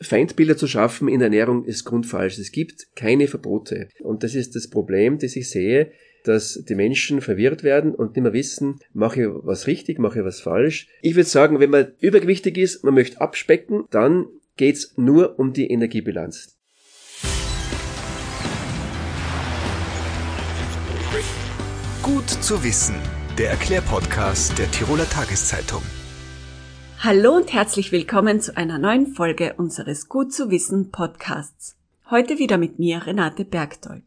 Feindbilder zu schaffen in der Ernährung ist grundfalsch. Es gibt keine Verbote. Und das ist das Problem, das ich sehe, dass die Menschen verwirrt werden und nicht mehr wissen, mache ich was richtig, mache ich was falsch. Ich würde sagen, wenn man übergewichtig ist, man möchte abspecken, dann geht's nur um die Energiebilanz. Gut zu wissen. Der Erklärpodcast der Tiroler Tageszeitung. Hallo und herzlich willkommen zu einer neuen Folge unseres Gut zu wissen Podcasts. Heute wieder mit mir Renate Bergdold.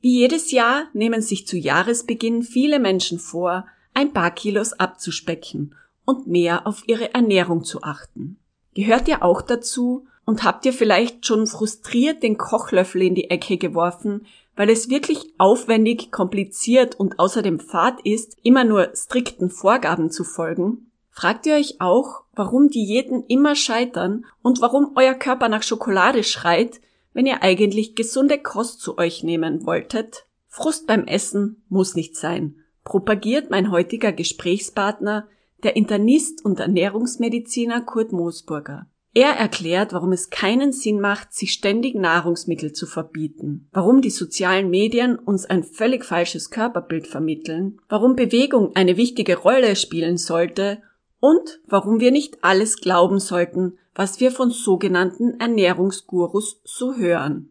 Wie jedes Jahr nehmen sich zu Jahresbeginn viele Menschen vor, ein paar Kilos abzuspecken und mehr auf ihre Ernährung zu achten. Gehört ihr auch dazu und habt ihr vielleicht schon frustriert den Kochlöffel in die Ecke geworfen, weil es wirklich aufwendig, kompliziert und außerdem fad ist, immer nur strikten Vorgaben zu folgen? Fragt ihr euch auch, warum Diäten immer scheitern und warum euer Körper nach Schokolade schreit, wenn ihr eigentlich gesunde Kost zu euch nehmen wolltet? Frust beim Essen muss nicht sein, propagiert mein heutiger Gesprächspartner, der Internist und Ernährungsmediziner Kurt Moosburger. Er erklärt, warum es keinen Sinn macht, sich ständig Nahrungsmittel zu verbieten, warum die sozialen Medien uns ein völlig falsches Körperbild vermitteln, warum Bewegung eine wichtige Rolle spielen sollte und warum wir nicht alles glauben sollten, was wir von sogenannten Ernährungsgurus so hören.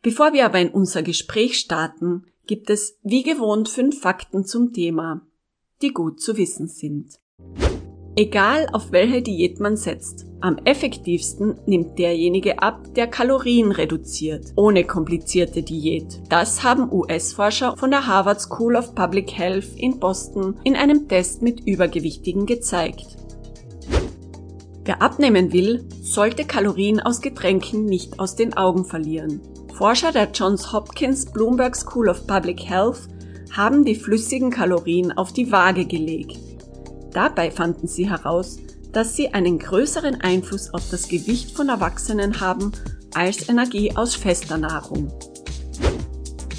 Bevor wir aber in unser Gespräch starten, gibt es wie gewohnt fünf Fakten zum Thema, die gut zu wissen sind. Egal auf welche Diät man setzt, am effektivsten nimmt derjenige ab, der Kalorien reduziert, ohne komplizierte Diät. Das haben US-Forscher von der Harvard School of Public Health in Boston in einem Test mit Übergewichtigen gezeigt. Wer abnehmen will, sollte Kalorien aus Getränken nicht aus den Augen verlieren. Forscher der Johns Hopkins Bloomberg School of Public Health haben die flüssigen Kalorien auf die Waage gelegt. Dabei fanden sie heraus, dass sie einen größeren Einfluss auf das Gewicht von Erwachsenen haben als Energie aus fester Nahrung.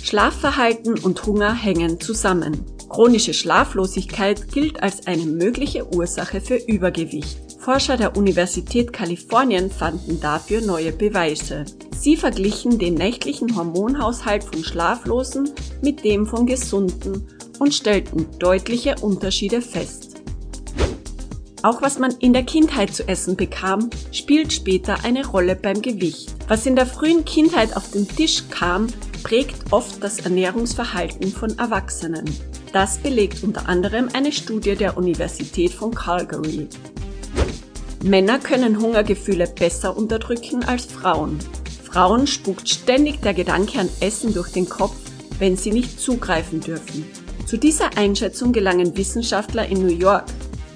Schlafverhalten und Hunger hängen zusammen. Chronische Schlaflosigkeit gilt als eine mögliche Ursache für Übergewicht. Forscher der Universität Kalifornien fanden dafür neue Beweise. Sie verglichen den nächtlichen Hormonhaushalt von Schlaflosen mit dem von Gesunden und stellten deutliche Unterschiede fest. Auch was man in der Kindheit zu essen bekam, spielt später eine Rolle beim Gewicht. Was in der frühen Kindheit auf den Tisch kam, prägt oft das Ernährungsverhalten von Erwachsenen. Das belegt unter anderem eine Studie der Universität von Calgary. Männer können Hungergefühle besser unterdrücken als Frauen. Frauen spukt ständig der Gedanke an Essen durch den Kopf, wenn sie nicht zugreifen dürfen. Zu dieser Einschätzung gelangen Wissenschaftler in New York,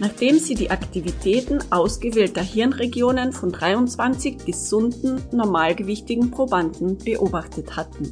nachdem sie die Aktivitäten ausgewählter Hirnregionen von 23 gesunden, normalgewichtigen Probanden beobachtet hatten.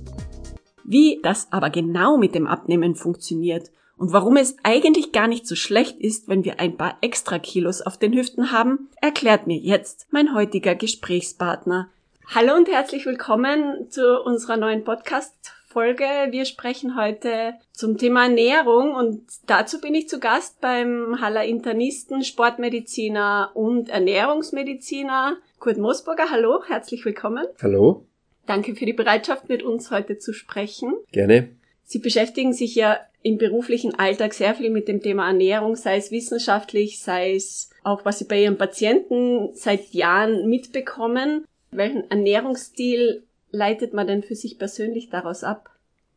Wie das aber genau mit dem Abnehmen funktioniert und warum es eigentlich gar nicht so schlecht ist, wenn wir ein paar extra Kilos auf den Hüften haben, erklärt mir jetzt mein heutiger Gesprächspartner. Hallo und herzlich willkommen zu unserer neuen Podcast Folge. Wir sprechen heute zum Thema Ernährung und dazu bin ich zu Gast beim Haller Internisten, Sportmediziner und Ernährungsmediziner Kurt Moosburger. Hallo, herzlich willkommen. Hallo. Danke für die Bereitschaft, mit uns heute zu sprechen. Gerne. Sie beschäftigen sich ja im beruflichen Alltag sehr viel mit dem Thema Ernährung, sei es wissenschaftlich, sei es auch, was Sie bei Ihren Patienten seit Jahren mitbekommen. Welchen Ernährungsstil leitet man denn für sich persönlich daraus ab?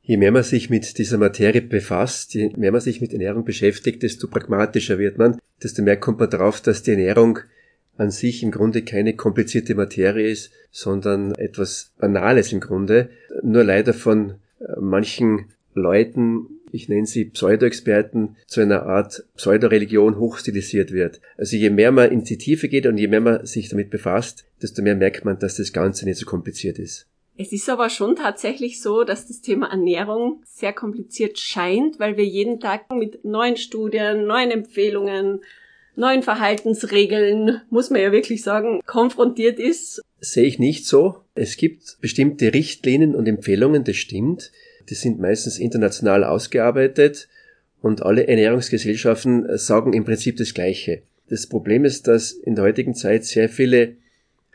Je mehr man sich mit dieser Materie befasst, je mehr man sich mit Ernährung beschäftigt, desto pragmatischer wird man, desto mehr kommt man darauf, dass die Ernährung an sich im Grunde keine komplizierte Materie ist, sondern etwas Banales im Grunde, nur leider von äh, manchen Leuten, ich nenne sie Pseudo-Experten, zu einer Art Pseudoreligion hochstilisiert wird. Also je mehr man in die Tiefe geht und je mehr man sich damit befasst, desto mehr merkt man, dass das Ganze nicht so kompliziert ist. Es ist aber schon tatsächlich so, dass das Thema Ernährung sehr kompliziert scheint, weil wir jeden Tag mit neuen Studien, neuen Empfehlungen, neuen Verhaltensregeln, muss man ja wirklich sagen, konfrontiert ist. Sehe ich nicht so. Es gibt bestimmte Richtlinien und Empfehlungen, das stimmt. Die sind meistens international ausgearbeitet und alle Ernährungsgesellschaften sagen im Prinzip das Gleiche. Das Problem ist, dass in der heutigen Zeit sehr viele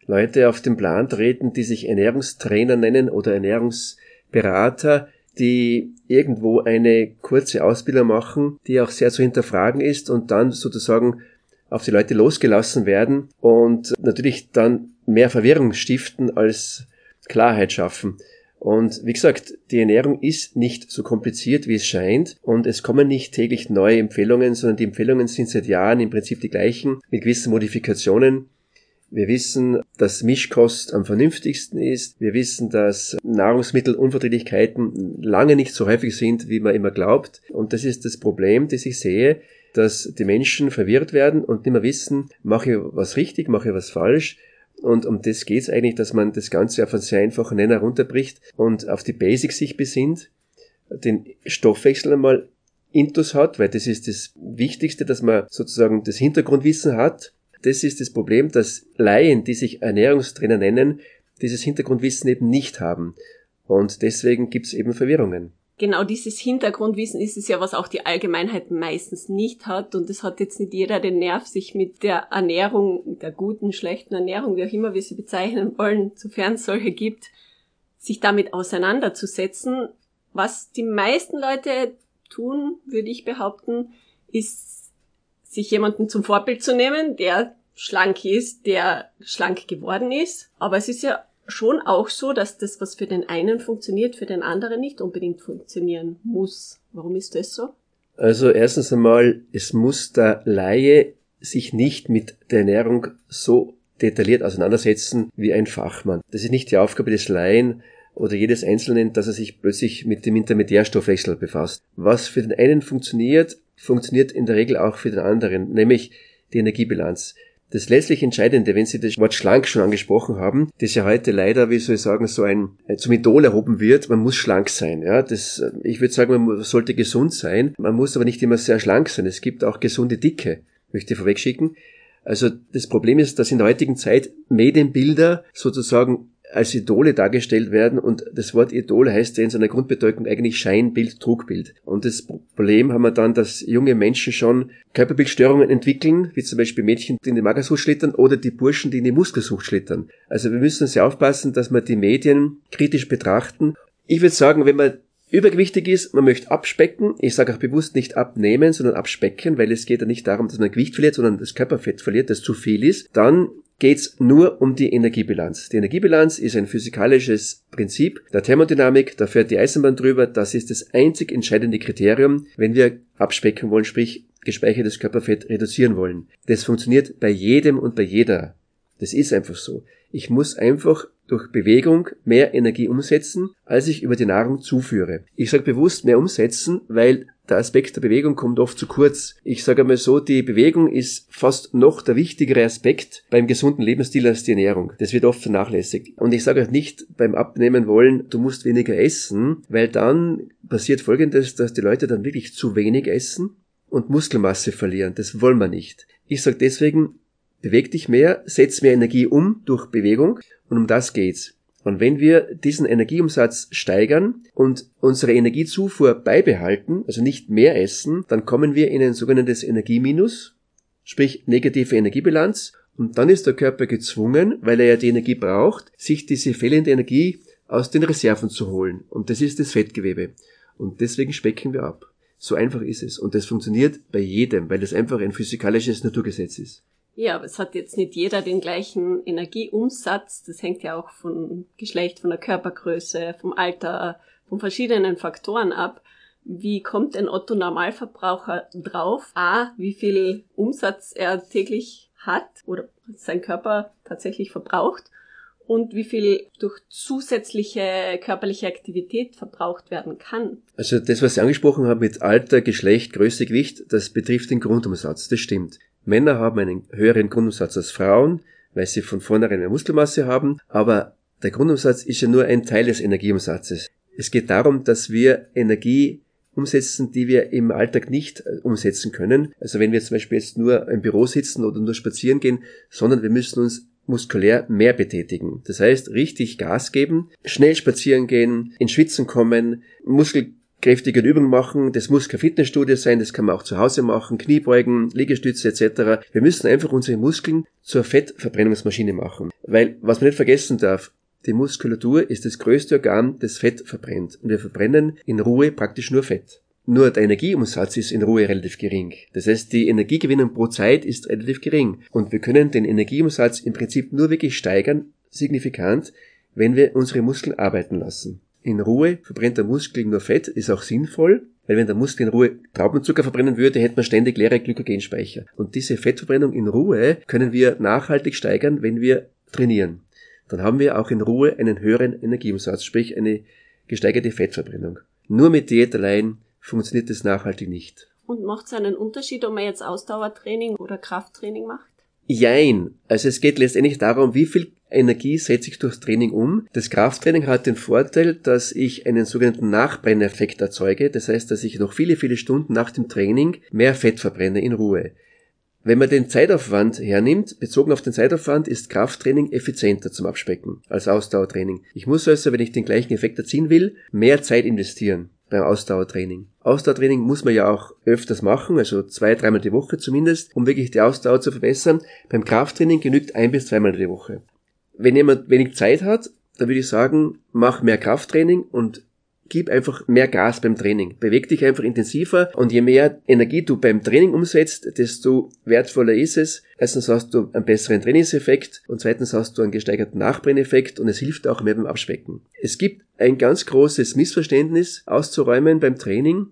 Leute auf den Plan treten, die sich Ernährungstrainer nennen oder Ernährungsberater, die irgendwo eine kurze Ausbildung machen, die auch sehr zu hinterfragen ist und dann sozusagen auf die Leute losgelassen werden und natürlich dann mehr Verwirrung stiften als Klarheit schaffen. Und wie gesagt, die Ernährung ist nicht so kompliziert, wie es scheint. Und es kommen nicht täglich neue Empfehlungen, sondern die Empfehlungen sind seit Jahren im Prinzip die gleichen, mit gewissen Modifikationen. Wir wissen, dass Mischkost am vernünftigsten ist. Wir wissen, dass Nahrungsmittelunverträglichkeiten lange nicht so häufig sind, wie man immer glaubt. Und das ist das Problem, das ich sehe, dass die Menschen verwirrt werden und nicht mehr wissen, mache ich was richtig, mache ich was falsch. Und um das geht's eigentlich, dass man das Ganze auf einen sehr einfachen Nenner runterbricht und auf die Basics sich besinnt, den Stoffwechsel einmal intus hat, weil das ist das Wichtigste, dass man sozusagen das Hintergrundwissen hat. Das ist das Problem, dass Laien, die sich Ernährungstrainer nennen, dieses Hintergrundwissen eben nicht haben. Und deswegen gibt's eben Verwirrungen genau dieses Hintergrundwissen ist es ja, was auch die Allgemeinheit meistens nicht hat. Und es hat jetzt nicht jeder den Nerv, sich mit der Ernährung, der guten, schlechten Ernährung, wie auch immer wir sie bezeichnen wollen, sofern es solche gibt, sich damit auseinanderzusetzen. Was die meisten Leute tun, würde ich behaupten, ist, sich jemanden zum Vorbild zu nehmen, der schlank ist, der schlank geworden ist. Aber es ist ja schon auch so, dass das, was für den einen funktioniert, für den anderen nicht unbedingt funktionieren muss. Warum ist das so? Also erstens einmal, es muss der Laie sich nicht mit der Ernährung so detailliert auseinandersetzen wie ein Fachmann. Das ist nicht die Aufgabe des Laien oder jedes Einzelnen, dass er sich plötzlich mit dem Intermediärstoffwechsel befasst. Was für den einen funktioniert, funktioniert in der Regel auch für den anderen, nämlich die Energiebilanz. Das letztlich Entscheidende, wenn Sie das Wort schlank schon angesprochen haben, das ja heute leider, wie soll ich sagen, so ein äh, zum Idol erhoben wird, man muss schlank sein. Ja, das, äh, ich würde sagen, man sollte gesund sein. Man muss aber nicht immer sehr schlank sein. Es gibt auch gesunde Dicke, möchte ich vorwegschicken. Also das Problem ist, dass in der heutigen Zeit Medienbilder sozusagen als Idole dargestellt werden und das Wort Idol heißt ja in seiner Grundbedeutung eigentlich Scheinbild, Trugbild. Und das Problem haben wir dann, dass junge Menschen schon Körperbildstörungen entwickeln, wie zum Beispiel Mädchen, die in die Magersucht schlittern oder die Burschen, die in die Muskelsucht schlittern. Also wir müssen sehr aufpassen, dass wir die Medien kritisch betrachten. Ich würde sagen, wenn man übergewichtig ist, man möchte abspecken. Ich sage auch bewusst nicht abnehmen, sondern abspecken, weil es geht ja nicht darum, dass man Gewicht verliert, sondern das Körperfett verliert, das zu viel ist. Dann geht's nur um die Energiebilanz. Die Energiebilanz ist ein physikalisches Prinzip der Thermodynamik, da fährt die Eisenbahn drüber, das ist das einzig entscheidende Kriterium, wenn wir abspecken wollen, sprich gespeichertes Körperfett reduzieren wollen. Das funktioniert bei jedem und bei jeder. Das ist einfach so. Ich muss einfach durch Bewegung mehr Energie umsetzen, als ich über die Nahrung zuführe. Ich sage bewusst mehr umsetzen, weil der Aspekt der Bewegung kommt oft zu kurz. Ich sage einmal so, die Bewegung ist fast noch der wichtigere Aspekt beim gesunden Lebensstil als die Ernährung. Das wird oft vernachlässigt. Und ich sage auch nicht beim Abnehmen wollen, du musst weniger essen, weil dann passiert Folgendes, dass die Leute dann wirklich zu wenig essen und Muskelmasse verlieren. Das wollen wir nicht. Ich sage deswegen, beweg dich mehr, setz mehr Energie um durch Bewegung und um das geht's. Und wenn wir diesen Energieumsatz steigern und unsere Energiezufuhr beibehalten, also nicht mehr essen, dann kommen wir in ein sogenanntes Energieminus, sprich negative Energiebilanz. Und dann ist der Körper gezwungen, weil er ja die Energie braucht, sich diese fehlende Energie aus den Reserven zu holen. Und das ist das Fettgewebe. Und deswegen specken wir ab. So einfach ist es. Und das funktioniert bei jedem, weil das einfach ein physikalisches Naturgesetz ist. Ja, aber es hat jetzt nicht jeder den gleichen Energieumsatz. Das hängt ja auch von Geschlecht, von der Körpergröße, vom Alter, von verschiedenen Faktoren ab. Wie kommt ein Otto Normalverbraucher drauf? A, wie viel Umsatz er täglich hat oder sein Körper tatsächlich verbraucht und wie viel durch zusätzliche körperliche Aktivität verbraucht werden kann. Also das, was Sie angesprochen haben mit Alter, Geschlecht, Größe, Gewicht, das betrifft den Grundumsatz, das stimmt. Männer haben einen höheren Grundumsatz als Frauen, weil sie von vornherein mehr Muskelmasse haben, aber der Grundumsatz ist ja nur ein Teil des Energieumsatzes. Es geht darum, dass wir Energie umsetzen, die wir im Alltag nicht äh, umsetzen können. Also wenn wir zum Beispiel jetzt nur im Büro sitzen oder nur spazieren gehen, sondern wir müssen uns muskulär mehr betätigen. Das heißt, richtig Gas geben, schnell spazieren gehen, in Schwitzen kommen, Muskel kräftige Übungen machen. Das muss kein Fitnessstudio sein, das kann man auch zu Hause machen, Kniebeugen, Liegestütze etc. Wir müssen einfach unsere Muskeln zur Fettverbrennungsmaschine machen. Weil, was man nicht vergessen darf, die Muskulatur ist das größte Organ, das Fett verbrennt. Und wir verbrennen in Ruhe praktisch nur Fett. Nur der Energieumsatz ist in Ruhe relativ gering. Das heißt, die Energiegewinnung pro Zeit ist relativ gering. Und wir können den Energieumsatz im Prinzip nur wirklich steigern, signifikant, wenn wir unsere Muskeln arbeiten lassen. In Ruhe verbrennt der Muskel nur Fett, ist auch sinnvoll, weil wenn der Muskel in Ruhe Traubenzucker verbrennen würde, hätte man ständig leere Glykogenspeicher. Und diese Fettverbrennung in Ruhe können wir nachhaltig steigern, wenn wir trainieren. Dann haben wir auch in Ruhe einen höheren Energieumsatz, sprich eine gesteigerte Fettverbrennung. Nur mit Diät allein funktioniert das nachhaltig nicht. Und macht es einen Unterschied, ob man jetzt Ausdauertraining oder Krafttraining macht? Jein. Also es geht letztendlich darum, wie viel Energie setze ich durchs Training um. Das Krafttraining hat den Vorteil, dass ich einen sogenannten Nachbrenneffekt erzeuge. Das heißt, dass ich noch viele, viele Stunden nach dem Training mehr Fett verbrenne in Ruhe. Wenn man den Zeitaufwand hernimmt, bezogen auf den Zeitaufwand, ist Krafttraining effizienter zum Abspecken als Ausdauertraining. Ich muss also, wenn ich den gleichen Effekt erzielen will, mehr Zeit investieren beim Ausdauertraining. Ausdauertraining muss man ja auch öfters machen, also zwei, dreimal die Woche zumindest, um wirklich die Ausdauer zu verbessern. Beim Krafttraining genügt ein bis zweimal die Woche. Wenn jemand wenig Zeit hat, dann würde ich sagen, mach mehr Krafttraining und gib einfach mehr Gas beim Training. Beweg dich einfach intensiver und je mehr Energie du beim Training umsetzt, desto wertvoller ist es. Erstens hast du einen besseren Trainingseffekt und zweitens hast du einen gesteigerten Nachbrenneffekt und es hilft auch mehr beim Abspecken. Es gibt ein ganz großes Missverständnis auszuräumen beim Training.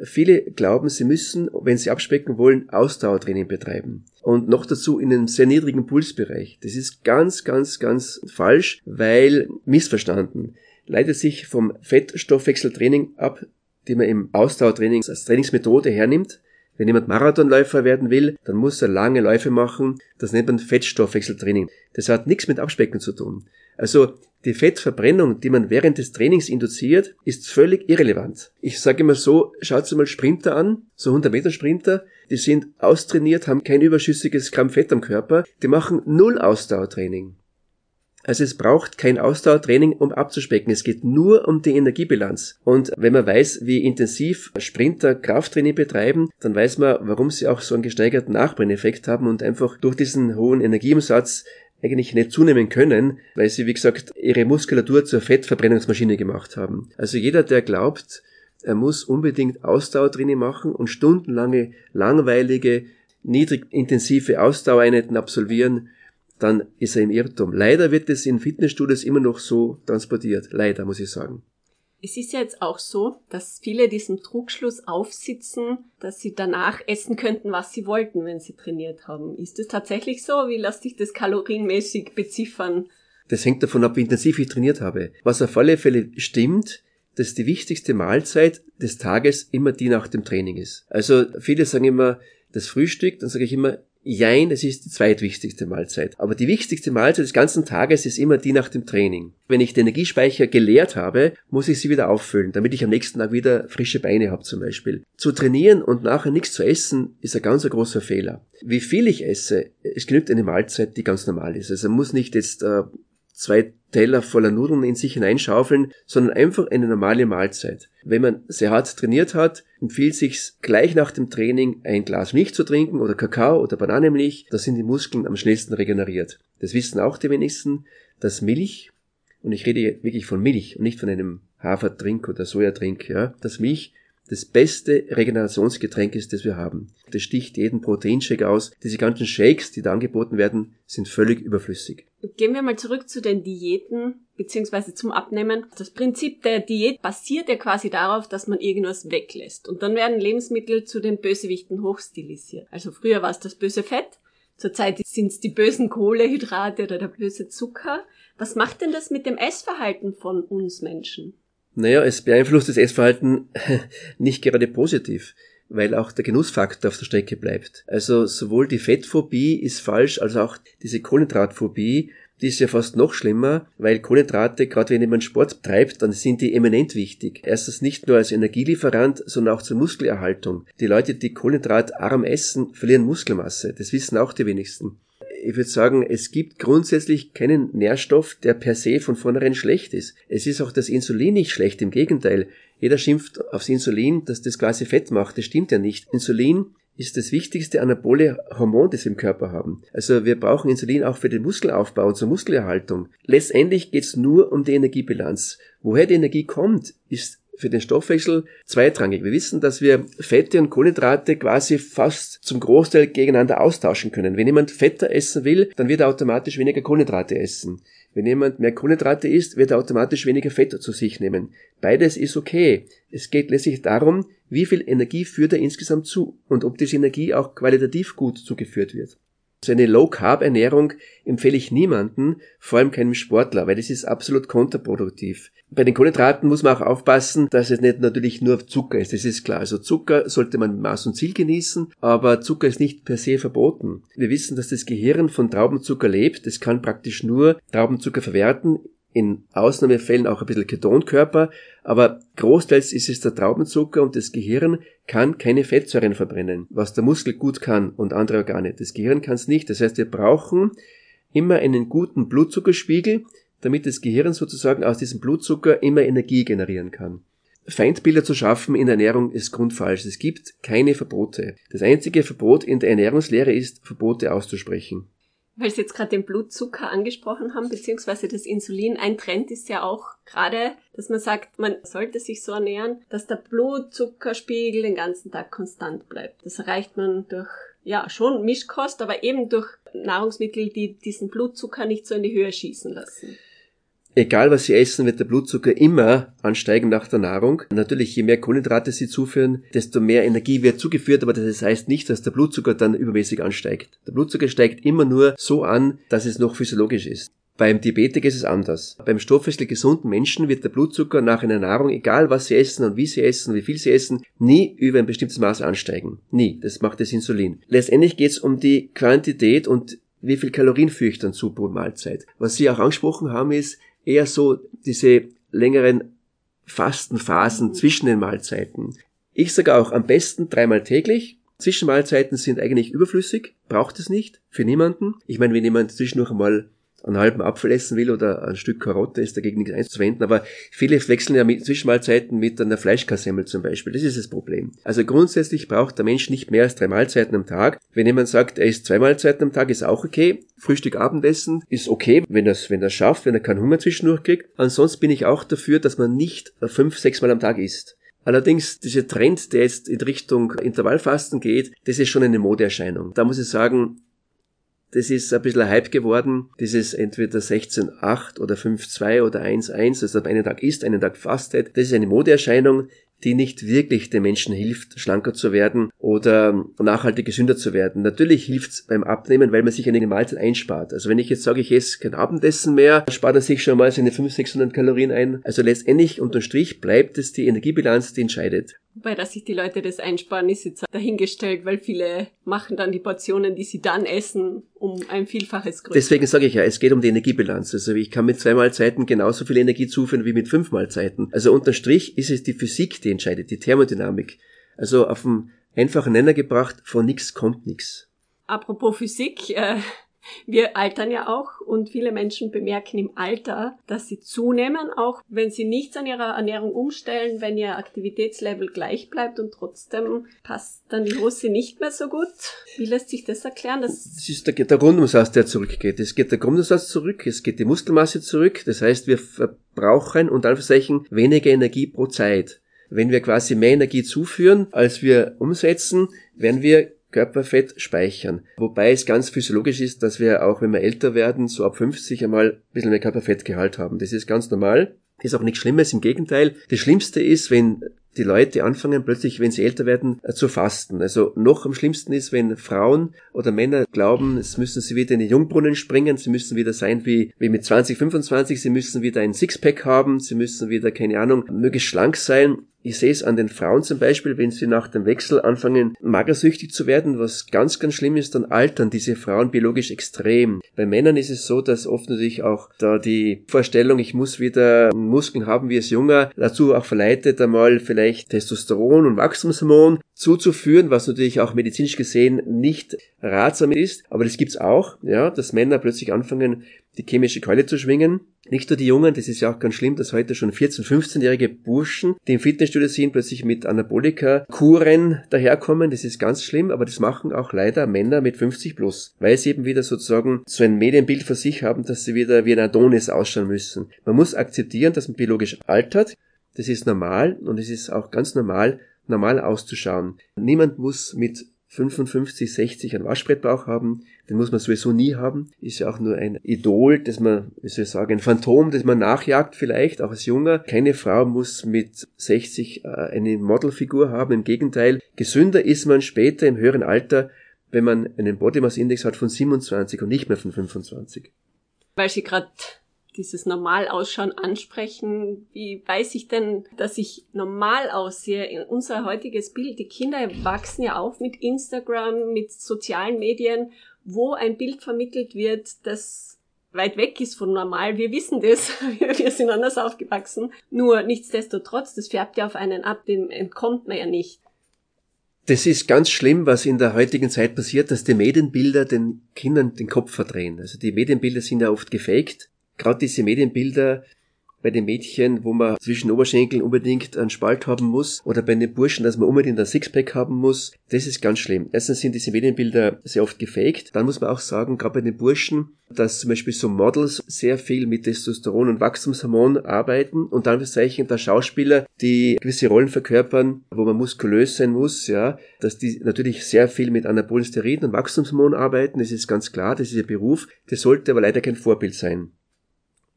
Viele glauben, sie müssen, wenn sie abspecken wollen, Ausdauertraining betreiben. Und noch dazu in einem sehr niedrigen Pulsbereich. Das ist ganz, ganz, ganz falsch, weil missverstanden leitet sich vom Fettstoffwechseltraining ab, die man im Ausdauertraining als Trainingsmethode hernimmt. Wenn jemand Marathonläufer werden will, dann muss er lange Läufe machen. Das nennt man Fettstoffwechseltraining. Das hat nichts mit Abspecken zu tun. Also die Fettverbrennung, die man während des Trainings induziert, ist völlig irrelevant. Ich sage immer so, schaut mal Sprinter an, so 100 Meter Sprinter, die sind austrainiert, haben kein überschüssiges Gramm Fett am Körper, die machen null Ausdauertraining. Also es braucht kein Ausdauertraining, um abzuspecken. Es geht nur um die Energiebilanz. Und wenn man weiß, wie intensiv Sprinter Krafttraining betreiben, dann weiß man, warum sie auch so einen gesteigerten Nachbrenneffekt haben und einfach durch diesen hohen Energieumsatz eigentlich nicht zunehmen können, weil sie, wie gesagt, ihre Muskulatur zur Fettverbrennungsmaschine gemacht haben. Also jeder, der glaubt, er muss unbedingt Ausdauertraining machen und stundenlange, langweilige, niedrig intensive Ausdauereinheiten absolvieren, dann ist er im Irrtum. Leider wird es in Fitnessstudios immer noch so transportiert. Leider, muss ich sagen. Es ist ja jetzt auch so, dass viele diesen Trugschluss aufsitzen, dass sie danach essen könnten, was sie wollten, wenn sie trainiert haben. Ist das tatsächlich so? Wie lässt sich das kalorienmäßig beziffern? Das hängt davon ab, wie intensiv ich trainiert habe. Was auf alle Fälle stimmt, dass die wichtigste Mahlzeit des Tages immer die nach dem Training ist. Also viele sagen immer das Frühstück, dann sage ich immer, Jein, es ist die zweitwichtigste Mahlzeit. Aber die wichtigste Mahlzeit des ganzen Tages ist immer die nach dem Training. Wenn ich den Energiespeicher geleert habe, muss ich sie wieder auffüllen, damit ich am nächsten Tag wieder frische Beine habe zum Beispiel. Zu trainieren und nachher nichts zu essen, ist ein ganz großer Fehler. Wie viel ich esse, es genügt eine Mahlzeit, die ganz normal ist. Also muss nicht jetzt äh, zwei Teller voller Nudeln in sich hineinschaufeln, sondern einfach eine normale Mahlzeit. Wenn man sehr hart trainiert hat, empfiehlt sich gleich nach dem Training ein Glas Milch zu trinken oder Kakao oder Bananenmilch, da sind die Muskeln am schnellsten regeneriert. Das wissen auch die wenigsten, dass Milch, und ich rede wirklich von Milch und nicht von einem Hafertrink oder Sojatrink, ja, dass Milch das beste Regenerationsgetränk ist, das wir haben. Das sticht jeden Proteinshake aus. Diese ganzen Shakes, die da angeboten werden, sind völlig überflüssig. Gehen wir mal zurück zu den Diäten beziehungsweise zum Abnehmen. Das Prinzip der Diät basiert ja quasi darauf, dass man irgendwas weglässt. Und dann werden Lebensmittel zu den Bösewichten hochstilisiert. Also früher war es das böse Fett, zurzeit sind es die bösen Kohlehydrate oder der böse Zucker. Was macht denn das mit dem Essverhalten von uns Menschen? Naja, es beeinflusst das Essverhalten nicht gerade positiv, weil auch der Genussfaktor auf der Strecke bleibt. Also sowohl die Fettphobie ist falsch, als auch diese Kohlenhydratphobie, die ist ja fast noch schlimmer, weil Kohlenhydrate, gerade wenn jemand Sport treibt, dann sind die eminent wichtig. Erstens nicht nur als Energielieferant, sondern auch zur Muskelerhaltung. Die Leute, die kohlenhydratarm essen, verlieren Muskelmasse. Das wissen auch die wenigsten ich würde sagen, es gibt grundsätzlich keinen Nährstoff, der per se von vornherein schlecht ist. Es ist auch das Insulin nicht schlecht, im Gegenteil. Jeder schimpft aufs Insulin, dass das quasi Fett macht. Das stimmt ja nicht. Insulin ist das wichtigste anabole Hormon, das wir im Körper haben. Also wir brauchen Insulin auch für den Muskelaufbau und zur Muskelerhaltung. Letztendlich geht es nur um die Energiebilanz. Woher die Energie kommt, ist für den Stoffwechsel zweitrangig. Wir wissen, dass wir Fette und Kohlenhydrate quasi fast zum Großteil gegeneinander austauschen können. Wenn jemand fetter essen will, dann wird er automatisch weniger Kohlenhydrate essen. Wenn jemand mehr Kohlenhydrate isst, wird er automatisch weniger Fett zu sich nehmen. Beides ist okay. Es geht letztlich darum, wie viel Energie führt er insgesamt zu und ob diese Energie auch qualitativ gut zugeführt wird. So eine Low-Carb-Ernährung empfehle ich niemanden, vor allem keinem Sportler, weil das ist absolut kontraproduktiv. Bei den Kohlenhydraten muss man auch aufpassen, dass es nicht natürlich nur Zucker ist. Das ist klar. Also Zucker sollte man mit Maß und Ziel genießen, aber Zucker ist nicht per se verboten. Wir wissen, dass das Gehirn von Traubenzucker lebt. Es kann praktisch nur Traubenzucker verwerten in Ausnahmefällen auch ein bisschen Ketonkörper, aber großteils ist es der Traubenzucker und das Gehirn kann keine Fettsäuren verbrennen, was der Muskel gut kann und andere Organe. Das Gehirn kann es nicht. Das heißt, wir brauchen immer einen guten Blutzuckerspiegel, damit das Gehirn sozusagen aus diesem Blutzucker immer Energie generieren kann. Feindbilder zu schaffen in der Ernährung ist grundfalsch. Es gibt keine Verbote. Das einzige Verbot in der Ernährungslehre ist, Verbote auszusprechen weil Sie jetzt gerade den Blutzucker angesprochen haben, beziehungsweise das Insulin. Ein Trend ist ja auch gerade, dass man sagt, man sollte sich so ernähren, dass der Blutzuckerspiegel den ganzen Tag konstant bleibt. Das erreicht man durch, ja, schon Mischkost, aber eben durch Nahrungsmittel, die diesen Blutzucker nicht so in die Höhe schießen lassen egal was sie essen, wird der Blutzucker immer ansteigen nach der Nahrung. Natürlich, je mehr Kohlenhydrate sie zuführen, desto mehr Energie wird zugeführt, aber das heißt nicht, dass der Blutzucker dann übermäßig ansteigt. Der Blutzucker steigt immer nur so an, dass es noch physiologisch ist. Beim Diabetiker ist es anders. Beim stoffwechselgesunden Menschen wird der Blutzucker nach einer Nahrung, egal was sie essen und wie sie essen, wie viel sie essen, nie über ein bestimmtes Maß ansteigen. Nie. Das macht das Insulin. Letztendlich geht es um die Quantität und wie viel Kalorien führe ich dann zu pro Mahlzeit. Was Sie auch angesprochen haben, ist, eher so diese längeren Fastenphasen zwischen den Mahlzeiten. Ich sage auch am besten dreimal täglich. Zwischenmahlzeiten sind eigentlich überflüssig, braucht es nicht, für niemanden. Ich meine, wenn jemand zwischendurch einmal einen halben Apfel essen will oder ein Stück Karotte, ist dagegen nichts einzuwenden. Aber viele wechseln ja mit Zwischenmahlzeiten mit einer Fleischkassemmel zum Beispiel. Das ist das Problem. Also grundsätzlich braucht der Mensch nicht mehr als drei Mahlzeiten am Tag. Wenn jemand sagt, er isst zwei Mahlzeiten am Tag, ist auch okay. Frühstück, Abendessen ist okay, wenn er wenn er schafft, wenn er keinen Hunger zwischendurch kriegt. Ansonsten bin ich auch dafür, dass man nicht fünf, sechs Mal am Tag isst. Allerdings, dieser Trend, der jetzt in Richtung Intervallfasten geht, das ist schon eine Modeerscheinung. Da muss ich sagen, das ist ein bisschen ein Hype geworden. Dieses entweder 16.8 oder 5.2 oder 1.1, also einen Tag isst, einen Tag fastet. Das ist eine Modeerscheinung die nicht wirklich den Menschen hilft, schlanker zu werden oder nachhaltig gesünder zu werden. Natürlich hilft's beim Abnehmen, weil man sich eine Mahlzeit einspart. Also wenn ich jetzt sage, ich esse kein Abendessen mehr, spart er sich schon mal seine 500, 600 Kalorien ein. Also letztendlich unterm Strich bleibt es die Energiebilanz, die entscheidet. Wobei, dass sich die Leute das einsparen, ist jetzt dahingestellt, weil viele machen dann die Portionen, die sie dann essen, um ein Vielfaches größer. Deswegen sage ich ja, es geht um die Energiebilanz. Also ich kann mit zwei Mahlzeiten genauso viel Energie zuführen wie mit fünf Mahlzeiten. Also unterm Strich ist es die Physik, die entscheidet, die Thermodynamik. Also auf einen einfachen Nenner gebracht, von nichts kommt nichts. Apropos Physik, äh, wir altern ja auch und viele Menschen bemerken im Alter, dass sie zunehmen, auch wenn sie nichts an ihrer Ernährung umstellen, wenn ihr Aktivitätslevel gleich bleibt und trotzdem passt dann die Hose nicht mehr so gut. Wie lässt sich das erklären? Das, das ist der, der Grundumsatz, der zurückgeht. Es geht der Grundumsatz zurück, es geht die Muskelmasse zurück. Das heißt, wir verbrauchen und Anführungszeichen weniger Energie pro Zeit. Wenn wir quasi mehr Energie zuführen, als wir umsetzen, werden wir Körperfett speichern. Wobei es ganz physiologisch ist, dass wir auch, wenn wir älter werden, so ab 50 einmal ein bisschen mehr Körperfettgehalt haben. Das ist ganz normal. Ist auch nichts Schlimmes, im Gegenteil. Das Schlimmste ist, wenn die Leute anfangen plötzlich, wenn sie älter werden, äh, zu fasten. Also noch am schlimmsten ist, wenn Frauen oder Männer glauben, es müssen sie wieder in den Jungbrunnen springen, sie müssen wieder sein wie, wie mit 20, 25, sie müssen wieder ein Sixpack haben, sie müssen wieder, keine Ahnung, möglichst schlank sein Ich sehe es an den Frauen zum Beispiel, wenn sie nach dem Wechsel anfangen, magersüchtig zu werden, was ganz, ganz schlimm ist, dann altern diese Frauen biologisch extrem. Bei Männern ist es so, dass oft natürlich auch da die Vorstellung, ich muss wieder Muskeln haben wie als Junger, dazu auch verleitet, einmal vielleicht Testosteron und Wachstumshormon zuzuführen, was natürlich auch medizinisch gesehen nicht ratsam ist. Aber das gibt's auch, ja, dass Männer plötzlich anfangen, die chemische Keule zu schwingen. Nicht nur die Jungen, das ist ja auch ganz schlimm, dass heute schon 14-, 15-jährige Burschen, die im Fitnessstudio sind, plötzlich mit Anabolika-Kuren daherkommen. Das ist ganz schlimm, aber das machen auch leider Männer mit 50 plus, weil sie eben wieder sozusagen so ein Medienbild für sich haben, dass sie wieder wie ein Adonis ausschauen müssen. Man muss akzeptieren, dass man biologisch altert. Das ist normal und es ist auch ganz normal, normal auszuschauen. Niemand muss mit 55, 60 einen Waschbrettbauch haben, den muss man sowieso nie haben. Ist ja auch nur ein Idol, das man, wie soll ich sagen, ein Phantom, das man nachjagt vielleicht, auch als Junger. Keine Frau muss mit 60 äh, eine Modelfigur haben. Im Gegenteil, gesünder ist man später im höheren Alter, wenn man einen Body Mass Index hat von 27 und nicht mehr von 25. Weil Sie gerade dieses Normalausschauen ansprechen. Wie weiß ich denn, dass ich normal aussehe? In unser heutiges Bild, die Kinder wachsen ja auf mit Instagram, mit sozialen Medien, wo ein Bild vermittelt wird, das weit weg ist von normal. Wir wissen das. Wir sind anders aufgewachsen. Nur nichtsdestotrotz, das färbt ja auf einen ab, dem entkommt man ja nicht. Das ist ganz schlimm, was in der heutigen Zeit passiert, dass die Medienbilder den Kindern den Kopf verdrehen. Also die Medienbilder sind ja oft gefaked gerade diese Medienbilder bei den Mädchen, wo man zwischen Oberschenkeln unbedingt einen Spalt haben muss, oder bei den Burschen, dass man unbedingt ein Sixpack haben muss, das ist ganz schlimm. Erstens sind diese Medienbilder sehr oft gefaked. Dann muss man auch sagen, gerade bei den Burschen, dass zum Beispiel so Models sehr viel mit Testosteron und Wachstumshormon arbeiten und dann Zeichen der Schauspieler, die gewisse Rollen verkörpern, wo man muskulös sein muss, ja, dass die natürlich sehr viel mit anabolen Steroiden und Wachstumshormon arbeiten, das ist ganz klar, das ist ihr Beruf, das sollte aber leider kein Vorbild sein.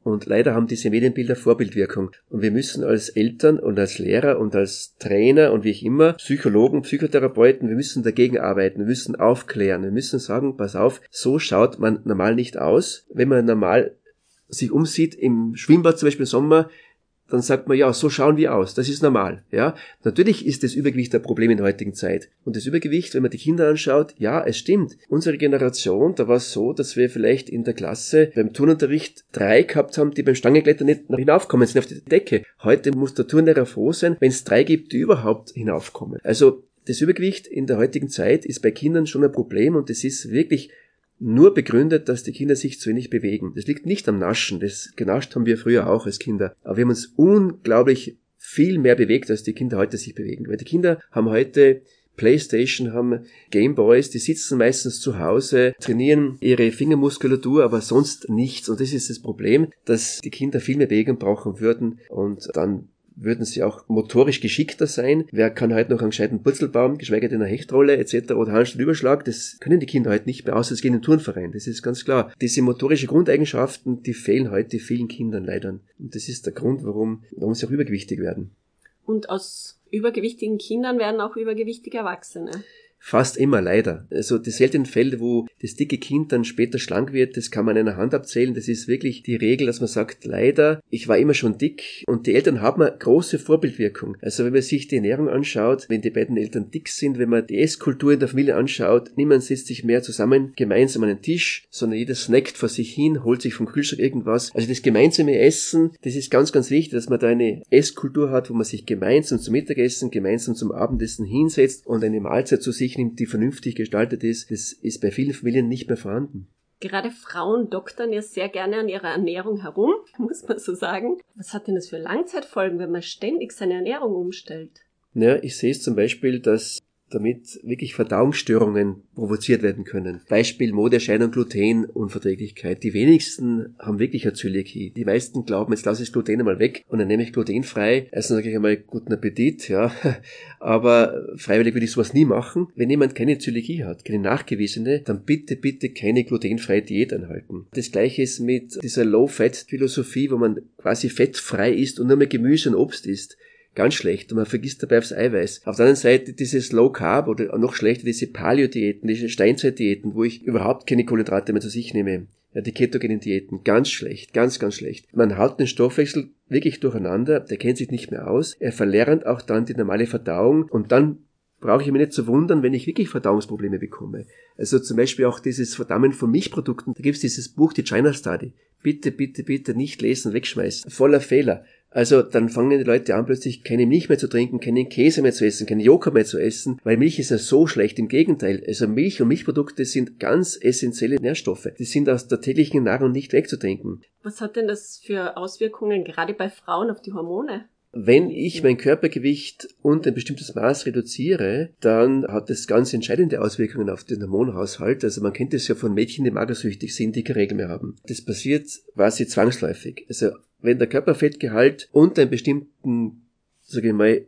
Und leider haben diese Medienbilder Vorbildwirkung. Und wir müssen als Eltern und als Lehrer und als Trainer und wie ich immer, Psychologen, Psychotherapeuten, wir müssen dagegen arbeiten, wir müssen aufklären, wir müssen sagen, pass auf, so schaut man normal nicht aus. Wenn man normal sich umsieht, im Schwimmbad zum Beispiel im Sommer, dann sagt man, ja, so schauen wir aus, das ist normal, ja. Natürlich ist das Übergewicht ein Problem in der heutigen Zeit. Und das Übergewicht, wenn man die Kinder anschaut, ja, es stimmt. Unsere Generation, da war es so, dass wir vielleicht in der Klasse beim Turnunterricht drei gehabt haben, die beim Stangeklettern nicht hinaufkommen sind auf die Decke. Heute muss der Turnlehrer froh sein, wenn es drei gibt, die überhaupt hinaufkommen. Also, das Übergewicht in der heutigen Zeit ist bei Kindern schon ein Problem und es ist wirklich nur begründet, dass die Kinder sich zu wenig bewegen. Das liegt nicht am Naschen, das genascht haben wir früher auch als Kinder. Aber wir haben uns unglaublich viel mehr bewegt, als die Kinder heute sich bewegen. Weil die Kinder haben heute Playstation, haben Gameboys, die sitzen meistens zu Hause, trainieren ihre Fingermuskulatur, aber sonst nichts. Und das ist das Problem, dass die Kinder viel mehr Bewegung brauchen würden und dann würden sie auch motorisch geschickter sein. Wer kann heute noch einen gescheiten Purzel bauen, geschweige denn eine Hechtrolle etc. oder Handstandüberschlag? Das können die Kinder heute nicht mehr, außer es gehen in den Turnverein. Das ist ganz klar. Diese motorische Grundeigenschaften, die fehlen heute vielen Kindern leider. Und das ist der Grund, warum, warum sie auch übergewichtig werden. Und aus übergewichtigen Kindern werden auch übergewichtige Erwachsene. Fast immer leider. Also die seltenen Fälle, wo das dicke Kind dann später schlank wird, das kann man in einer Hand abzählen. Das ist wirklich die Regel, dass man sagt, leider, ich war immer schon dick und die Eltern haben eine große Vorbildwirkung. Also wenn man sich die Ernährung anschaut, wenn die beiden Eltern dick sind, wenn man die Esskultur in der Familie anschaut, niemand setzt sich mehr zusammen gemeinsam an den Tisch, sondern jeder snackt vor sich hin, holt sich vom Kühlschrank irgendwas. Also das gemeinsame Essen, das ist ganz, ganz wichtig, dass man da eine Esskultur hat, wo man sich gemeinsam zum Mittagessen, gemeinsam zum Abendessen hinsetzt und eine Mahlzeit zu sich sich nimmt, die vernünftig gestaltet ist, das ist bei vielen Familien nicht mehr vorhanden. Gerade Frauen doktern ja sehr gerne an ihrer Ernährung herum, muss man so sagen. Was hat denn das für Langzeitfolgen, wenn man ständig seine Ernährung umstellt? Naja, ich sehe es zum Beispiel, dass damit wirklich Verdauungsstörungen provoziert werden können. Beispiel Modeerscheinung Glutenunverträglichkeit. Die wenigsten haben wirklich eine Zöliakie. Die meisten glauben, jetzt lasse ich Gluten einmal weg und dann nehme ich glutenfrei. Sage ich einmal guten Appetit, ja. Aber freiwillig würde ich sowas nie machen. Wenn jemand keine Zöliakie hat, keine nachgewiesene, dann bitte, bitte keine glutenfreie Diät anhalten. Das gleiche ist mit dieser Low-Fat-Philosophie, wo man quasi fettfrei ist und nur mehr Gemüse und Obst isst ganz schlecht und man vergisst dabei aufs Eiweiß. Auf der anderen Seite dieses Low Carb oder noch schlechter diese Paleo-Diäten, diese Steinzeit-Diäten, wo ich überhaupt keine Kohlenhydrate mehr zu sich nehme. Ja, die ketogenen Diäten, ganz schlecht, ganz, ganz schlecht. Man haut den Stoffwechsel wirklich durcheinander, der kennt sich nicht mehr aus, er verlernt auch dann die normale Verdauung und dann brauche ich mich nicht zu wundern, wenn ich wirklich Verdauungsprobleme bekomme. Also zum Beispiel auch dieses Verdammen von Milchprodukten, da gibt es dieses Buch, die China Study. Bitte, bitte, bitte nicht lesen, wegschmeißen. Voller Fehler. Also dann fangen die Leute an, plötzlich keine Milch mehr zu trinken, keinen Käse mehr zu essen, keinen Joghurt mehr zu essen, weil Milch ist ja so schlecht. Im Gegenteil, also Milch und Milchprodukte sind ganz essentielle Nährstoffe. Die sind aus der täglichen Nahrung nicht wegzudenken. Was hat denn das für Auswirkungen gerade bei Frauen auf die Hormone? Wenn ich mein Körpergewicht und ein bestimmtes Maß reduziere, dann hat das ganz entscheidende Auswirkungen auf den Hormonhaushalt. Also man kennt es ja von Mädchen, die magersüchtig sind, die keine Regel mehr haben. Das passiert quasi zwangsläufig. Also wenn der Körperfettgehalt unter einem bestimmten, sage ich mal,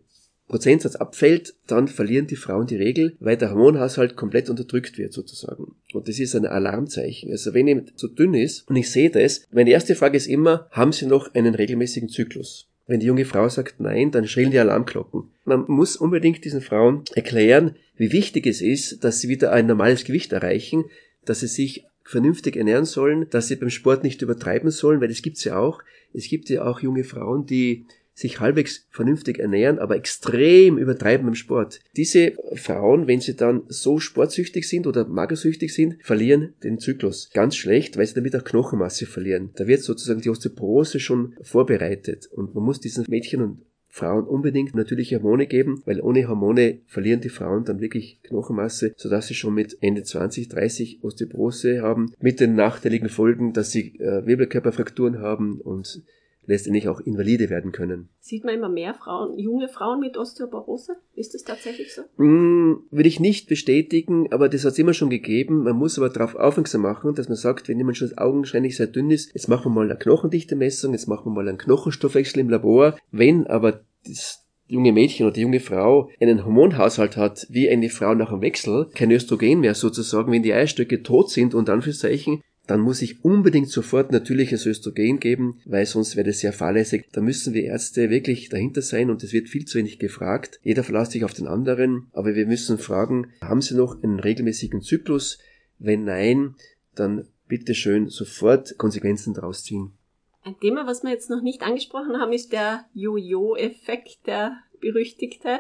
Prozentsatz abfällt, dann verlieren die Frauen die Regel, weil der Hormonhaushalt komplett unterdrückt wird sozusagen. Und das ist ein Alarmzeichen. Also wenn jemand zu dünn ist und ich sehe das, meine erste Frage ist immer, haben Sie noch einen regelmäßigen Zyklus? Wenn die junge Frau sagt nein, dann schrillen die Alarmglocken. Man muss unbedingt diesen Frauen erklären, wie wichtig es ist, dass sie wieder ein normales Gewicht erreichen, dass sie sich vernünftig ernähren sollen, dass sie beim Sport nicht übertreiben sollen, weil es gibt's ja auch. Es gibt ja auch junge Frauen, die sich halbwegs vernünftig ernähren, aber extrem übertreiben im Sport. Diese Frauen, wenn sie dann so sportsüchtig sind oder magersüchtig sind, verlieren den Zyklus. Ganz schlecht, weil sie damit auch Knochenmasse verlieren. Da wird sozusagen die Osteoporose schon vorbereitet und man muss diesen Mädchen und Frauen unbedingt natürliche Hormone geben, weil ohne Hormone verlieren die Frauen dann wirklich Knochenmasse, sodass sie schon mit Ende 20, 30 Osteoporose haben, mit den nachteiligen Folgen, dass sie äh, Wirbelkörperfrakturen haben und letztendlich auch Invalide werden können. Sieht man immer mehr Frauen, junge Frauen mit Osteoporose? Ist das tatsächlich so? Mm, würde ich nicht bestätigen, aber das hat es immer schon gegeben. Man muss aber darauf aufmerksam machen, dass man sagt, wenn jemand schon augenscheinlich sehr dünn ist, jetzt machen wir mal eine Knochendichte-Messung, jetzt machen wir mal einen Knochenstoffwechsel im Labor. Wenn aber das junge Mädchen oder die junge Frau einen Hormonhaushalt hat, wie eine Frau nach einem Wechsel, kein Östrogen mehr sozusagen, wenn die Eierstöcke tot sind und Anführungszeichen, dann muss ich unbedingt sofort natürliches Östrogen geben, weil sonst wäre das sehr fahrlässig. Da müssen wir Ärzte wirklich dahinter sein und es wird viel zu wenig gefragt. Jeder verlässt sich auf den anderen, aber wir müssen fragen, haben Sie noch einen regelmäßigen Zyklus? Wenn nein, dann bitte schön sofort Konsequenzen daraus ziehen. Ein Thema, was wir jetzt noch nicht angesprochen haben, ist der Jojo-Effekt, der berüchtigte.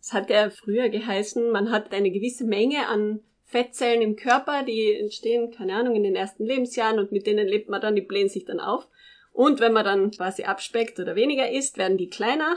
Es hat ja früher geheißen, man hat eine gewisse Menge an Fettzellen im Körper, die entstehen, keine Ahnung, in den ersten Lebensjahren und mit denen lebt man dann, die blähen sich dann auf. Und wenn man dann quasi abspeckt oder weniger isst, werden die kleiner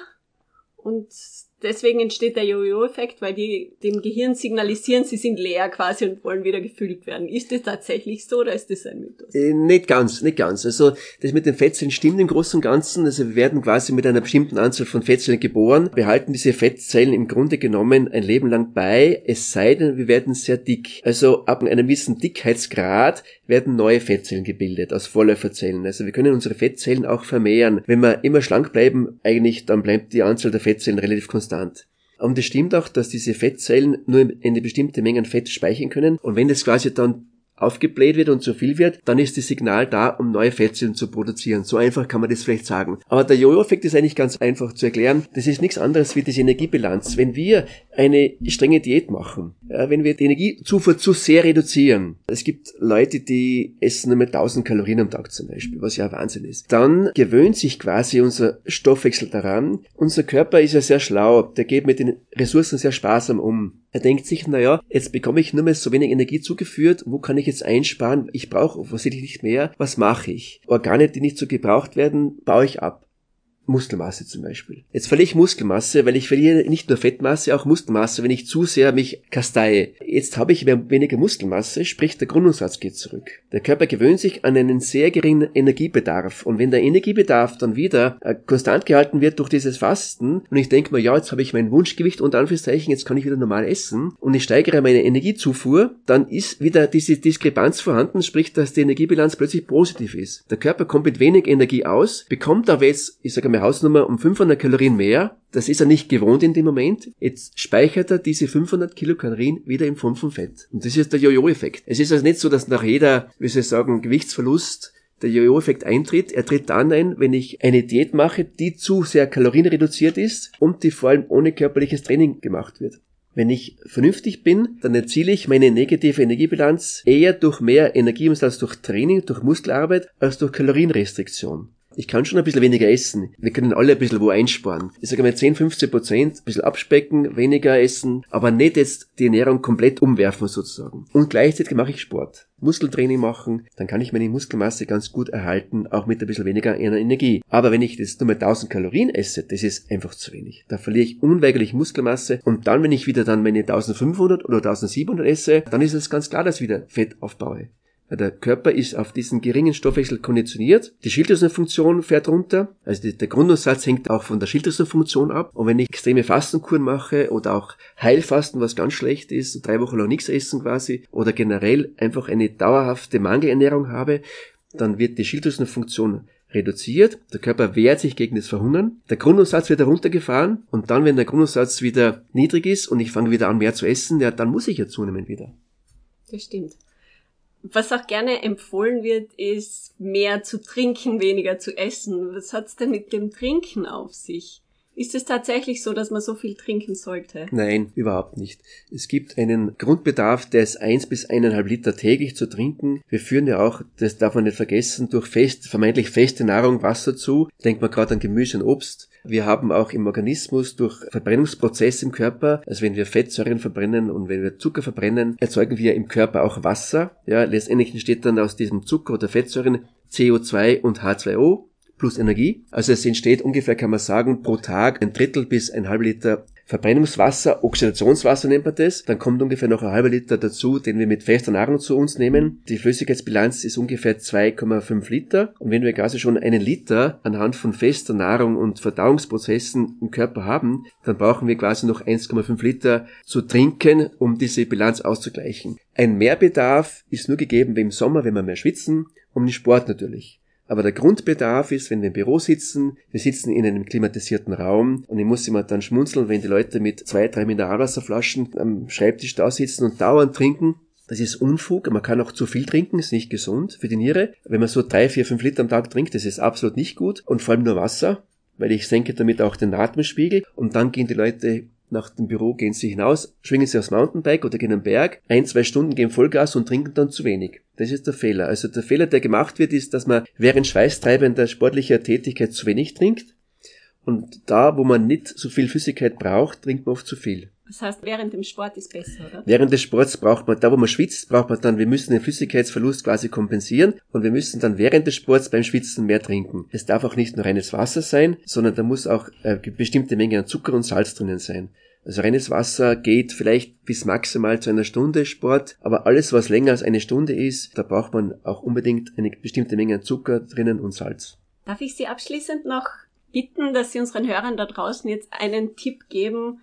und deswegen entsteht der Jojo-Effekt, weil die dem Gehirn signalisieren, sie sind leer quasi und wollen wieder gefüllt werden. Ist das tatsächlich so oder ist das ein Mythos? Äh, nicht ganz, nicht ganz. Also das mit den Fettzellen stimmt im Großen und Ganzen. Also wir werden quasi mit einer bestimmten Anzahl von Fettzellen geboren, behalten diese Fettzellen im Grunde genommen ein Leben lang bei, es sei denn, wir werden sehr dick. Also ab einem gewissen Dickheitsgrad werden neue Fettzellen gebildet aus Vorläuferzellen. Also wir können unsere Fettzellen auch vermehren. Wenn wir immer schlank bleiben, eigentlich, dann bleibt die Anzahl der Fettzellen relativ konstant. Und es stimmt auch, dass diese Fettzellen nur eine bestimmte Menge an Fett speichern können. Und wenn das quasi dann aufgebläht wird und zu viel wird, dann ist das Signal da, um neue Fettzellen zu produzieren. So einfach kann man das vielleicht sagen. Aber der Jojo-Effekt ist eigentlich ganz einfach zu erklären. Das ist nichts anderes wie diese Energiebilanz. Wenn wir eine strenge Diät machen, wenn wir die Energiezufuhr zu sehr reduzieren, es gibt Leute, die essen nur mit 1000 Kalorien am Tag zum Beispiel, was ja Wahnsinn ist, dann gewöhnt sich quasi unser Stoffwechsel daran. Unser Körper ist ja sehr schlau, der geht mit den Ressourcen sehr sparsam um. Er denkt sich, naja, jetzt bekomme ich nur mehr so wenig Energie zugeführt, wo kann ich jetzt einsparen? Ich brauche offensichtlich nicht mehr. Was mache ich? Organe, die nicht so gebraucht werden, baue ich ab. Muskelmasse zum Beispiel. Jetzt verliere ich Muskelmasse, weil ich verliere nicht nur Fettmasse, auch Muskelmasse, wenn ich zu sehr mich kasteie. Jetzt habe ich weniger Muskelmasse, sprich der Grundumsatz geht zurück. Der Körper gewöhnt sich an einen sehr geringen Energiebedarf und wenn der Energiebedarf dann wieder äh, konstant gehalten wird durch dieses Fasten und ich denke mir, ja, jetzt habe ich mein Wunschgewicht und Anführungszeichen, jetzt kann ich wieder normal essen und ich steigere meine Energiezufuhr, dann ist wieder diese Diskrepanz vorhanden, sprich, dass die Energiebilanz plötzlich positiv ist. Der Körper kommt mit wenig Energie aus, bekommt aber jetzt, ich sage mal, meine Hausnummer um 500 Kalorien mehr. Das ist er nicht gewohnt in dem Moment. Jetzt speichert er diese 500 Kilokalorien wieder in Form von Fett. Und das ist der Jojo-Effekt. Es ist also nicht so, dass nach jeder, wie soll ich sagen, Gewichtsverlust der Jojo-Effekt eintritt. Er tritt dann ein, wenn ich eine Diät mache, die zu sehr kalorienreduziert ist und die vor allem ohne körperliches Training gemacht wird. Wenn ich vernünftig bin, dann erziele ich meine negative Energiebilanz eher durch mehr Energieumsatz durch Training, durch Muskelarbeit, als durch Kalorienrestriktion ich kann schon ein bisschen weniger essen. Wir können alle ein bisschen wo einsparen. Ich sage mal 10, 15 Prozent, ein bisschen abspecken, weniger essen, aber nicht jetzt die Ernährung komplett umwerfen sozusagen. Und gleichzeitig mache ich Sport. Muskeltraining machen, dann kann ich meine Muskelmasse ganz gut erhalten, auch mit ein bisschen weniger Energie. Aber wenn ich jetzt nur mit 1000 Kalorien esse, das ist einfach zu wenig. Da verliere ich unweigerlich Muskelmasse und dann, wenn ich wieder dann meine 1500 oder 1700 esse, dann ist es ganz klar, dass ich wieder Fett aufbaue. Der Körper ist auf diesen geringen Stoffwechsel konditioniert. Die Schilddrüsenfunktion fährt runter. Also der Grundumsatz hängt auch von der Schilddrüsenfunktion ab. Und wenn ich extreme Fastenkuren mache oder auch Heilfasten, was ganz schlecht ist, drei Wochen lang nichts essen quasi, oder generell einfach eine dauerhafte Mangelernährung habe, dann wird die Schilddrüsenfunktion reduziert, der Körper wehrt sich gegen das Verhungern, der Grundumsatz wird heruntergefahren und dann, wenn der Grundumsatz wieder niedrig ist und ich fange wieder an mehr zu essen, ja, dann muss ich ja zunehmen wieder. Das stimmt. Was auch gerne empfohlen wird, ist mehr zu trinken, weniger zu essen. Was hat's denn mit dem Trinken auf sich? Ist es tatsächlich so, dass man so viel trinken sollte? Nein, überhaupt nicht. Es gibt einen Grundbedarf, ist eins bis eineinhalb Liter täglich zu trinken. Wir führen ja auch, das darf man nicht vergessen, durch fest, vermeintlich feste Nahrung Wasser zu. Denkt man gerade an Gemüse und Obst. Wir haben auch im Organismus durch Verbrennungsprozesse im Körper, also wenn wir Fettsäuren verbrennen und wenn wir Zucker verbrennen, erzeugen wir im Körper auch Wasser. Ja, letztendlich entsteht dann aus diesem Zucker oder Fettsäuren CO2 und H2O plus Energie. Also es entsteht ungefähr, kann man sagen, pro Tag ein Drittel bis ein halb Liter Verbrennungswasser, Oxidationswasser nennt man das. Dann kommt ungefähr noch ein halber Liter dazu, den wir mit fester Nahrung zu uns nehmen. Die Flüssigkeitsbilanz ist ungefähr 2,5 Liter. Und wenn wir quasi schon einen Liter anhand von fester Nahrung und Verdauungsprozessen im Körper haben, dann brauchen wir quasi noch 1,5 Liter zu trinken, um diese Bilanz auszugleichen. Ein Mehrbedarf ist nur gegeben im Sommer, wenn wir mehr schwitzen, um den Sport natürlich. Aber der Grundbedarf ist, wenn wir im Büro sitzen, wir sitzen in einem klimatisierten Raum und ich muss immer dann schmunzeln, wenn die Leute mit zwei, drei Mineralwasserflaschen am Schreibtisch da sitzen und dauernd trinken. Das ist Unfug. Man kann auch zu viel trinken, ist nicht gesund für die Niere. Wenn man so drei, vier, fünf Liter am Tag trinkt, das ist absolut nicht gut. Und vor allem nur Wasser, weil ich senke damit auch den Atemspiegel. Und dann gehen die Leute nach dem Büro gehen sie hinaus, schwingen sie aufs Mountainbike oder gehen am Berg, ein, zwei Stunden gehen Vollgas und trinken dann zu wenig. Das ist der Fehler. Also der Fehler, der gemacht wird, ist, dass man während schweißtreibender sportlicher Tätigkeit zu wenig trinkt. Und da, wo man nicht so viel Flüssigkeit braucht, trinkt man oft zu viel. Das heißt, während dem Sport ist besser, oder? Während des Sports braucht man, da wo man schwitzt, braucht man dann, wir müssen den Flüssigkeitsverlust quasi kompensieren und wir müssen dann während des Sports beim Schwitzen mehr trinken. Es darf auch nicht nur reines Wasser sein, sondern da muss auch eine äh, bestimmte Menge an Zucker und Salz drinnen sein. Also reines Wasser geht vielleicht bis maximal zu einer Stunde Sport, aber alles, was länger als eine Stunde ist, da braucht man auch unbedingt eine bestimmte Menge an Zucker drinnen und Salz. Darf ich Sie abschließend noch bitten, dass Sie unseren Hörern da draußen jetzt einen Tipp geben,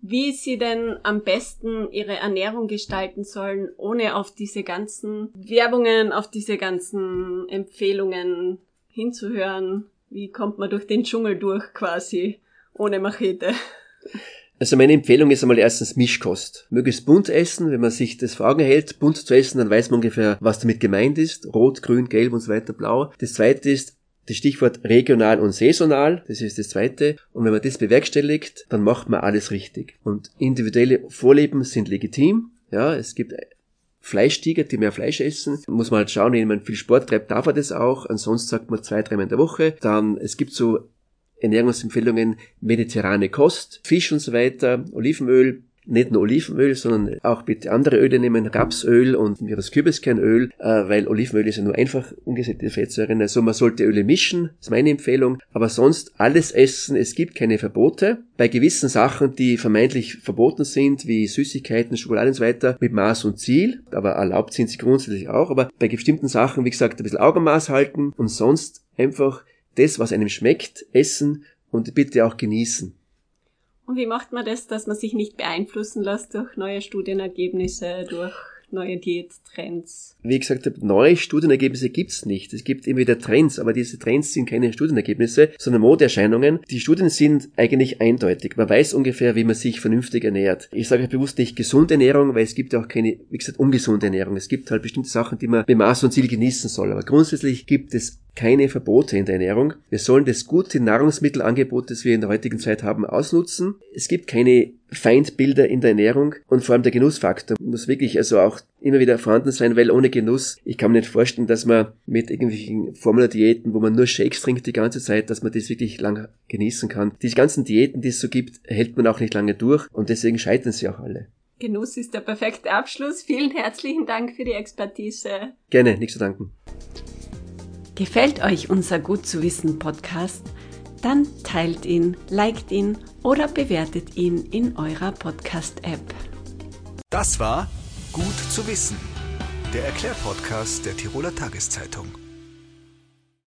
wie sie denn am besten ihre Ernährung gestalten sollen, ohne auf diese ganzen Werbungen, auf diese ganzen Empfehlungen hinzuhören. Wie kommt man durch den Dschungel durch quasi, ohne Machete? Also meine Empfehlung ist einmal erstens Mischkost. Möglichst bunt essen, wenn man sich das vor Augen hält, bunt zu essen, dann weiß man ungefähr, was damit gemeint ist. Rot, grün, gelb und so weiter, blau. Das zweite ist das Stichwort regional und saisonal, das ist das zweite. Und wenn man das bewerkstelligt, dann macht man alles richtig. Und individuelle Vorlieben sind legitim. Ja, es gibt Fleischtiger, die mehr Fleisch essen. Muss man halt schauen, wenn man viel Sport treibt, darf er das auch. Ansonsten sagt man zwei, dreimal in der Woche. Dann, es gibt so Ernährungsempfehlungen, mediterrane Kost, Fisch und so weiter, Olivenöl, nicht nur Olivenöl, sondern auch bitte andere Öle nehmen, Rapsöl und das Kürbiskernöl, äh, weil Olivenöl ist ja nur einfach ungesättigte Fettsäuren. Also man sollte Öle mischen, ist meine Empfehlung. Aber sonst alles essen, es gibt keine Verbote. Bei gewissen Sachen, die vermeintlich verboten sind, wie Süßigkeiten, Schokolade und so weiter, mit Maß und Ziel, aber erlaubt sind sie grundsätzlich auch. Aber bei bestimmten Sachen, wie gesagt, ein bisschen Augenmaß halten und sonst einfach das, was einem schmeckt, essen und bitte auch genießen. Und wie macht man das, dass man sich nicht beeinflussen lässt durch neue Studienergebnisse, durch neue Diättrends? Wie gesagt, neue Studienergebnisse gibt's nicht. Es gibt immer wieder Trends, aber diese Trends sind keine Studienergebnisse, sondern Modeerscheinungen. Die Studien sind eigentlich eindeutig. Man weiß ungefähr, wie man sich vernünftig ernährt. Ich sage bewusst nicht gesunde Ernährung, weil es gibt ja auch keine, wie gesagt, ungesunde Ernährung. Es gibt halt bestimmte Sachen, die man mit Maß und Ziel genießen soll. Aber grundsätzlich gibt es keine Verbote in der Ernährung. Wir sollen das gute Nahrungsmittelangebot, das wir in der heutigen Zeit haben, ausnutzen. Es gibt keine Feindbilder in der Ernährung und vor allem der Genussfaktor muss wirklich also auch immer wieder vorhanden sein, weil ohne Genuss, ich kann mir nicht vorstellen, dass man mit irgendwelchen Formula-Diäten, wo man nur Shakes trinkt die ganze Zeit, dass man das wirklich lange genießen kann. Diese ganzen Diäten, die es so gibt, hält man auch nicht lange durch und deswegen scheitern sie auch alle. Genuss ist der perfekte Abschluss. Vielen herzlichen Dank für die Expertise. Gerne, nichts zu danken. Gefällt euch unser Gut zu wissen Podcast? Dann teilt ihn, liked ihn oder bewertet ihn in eurer Podcast-App. Das war Gut zu wissen, der Erklärpodcast der Tiroler Tageszeitung.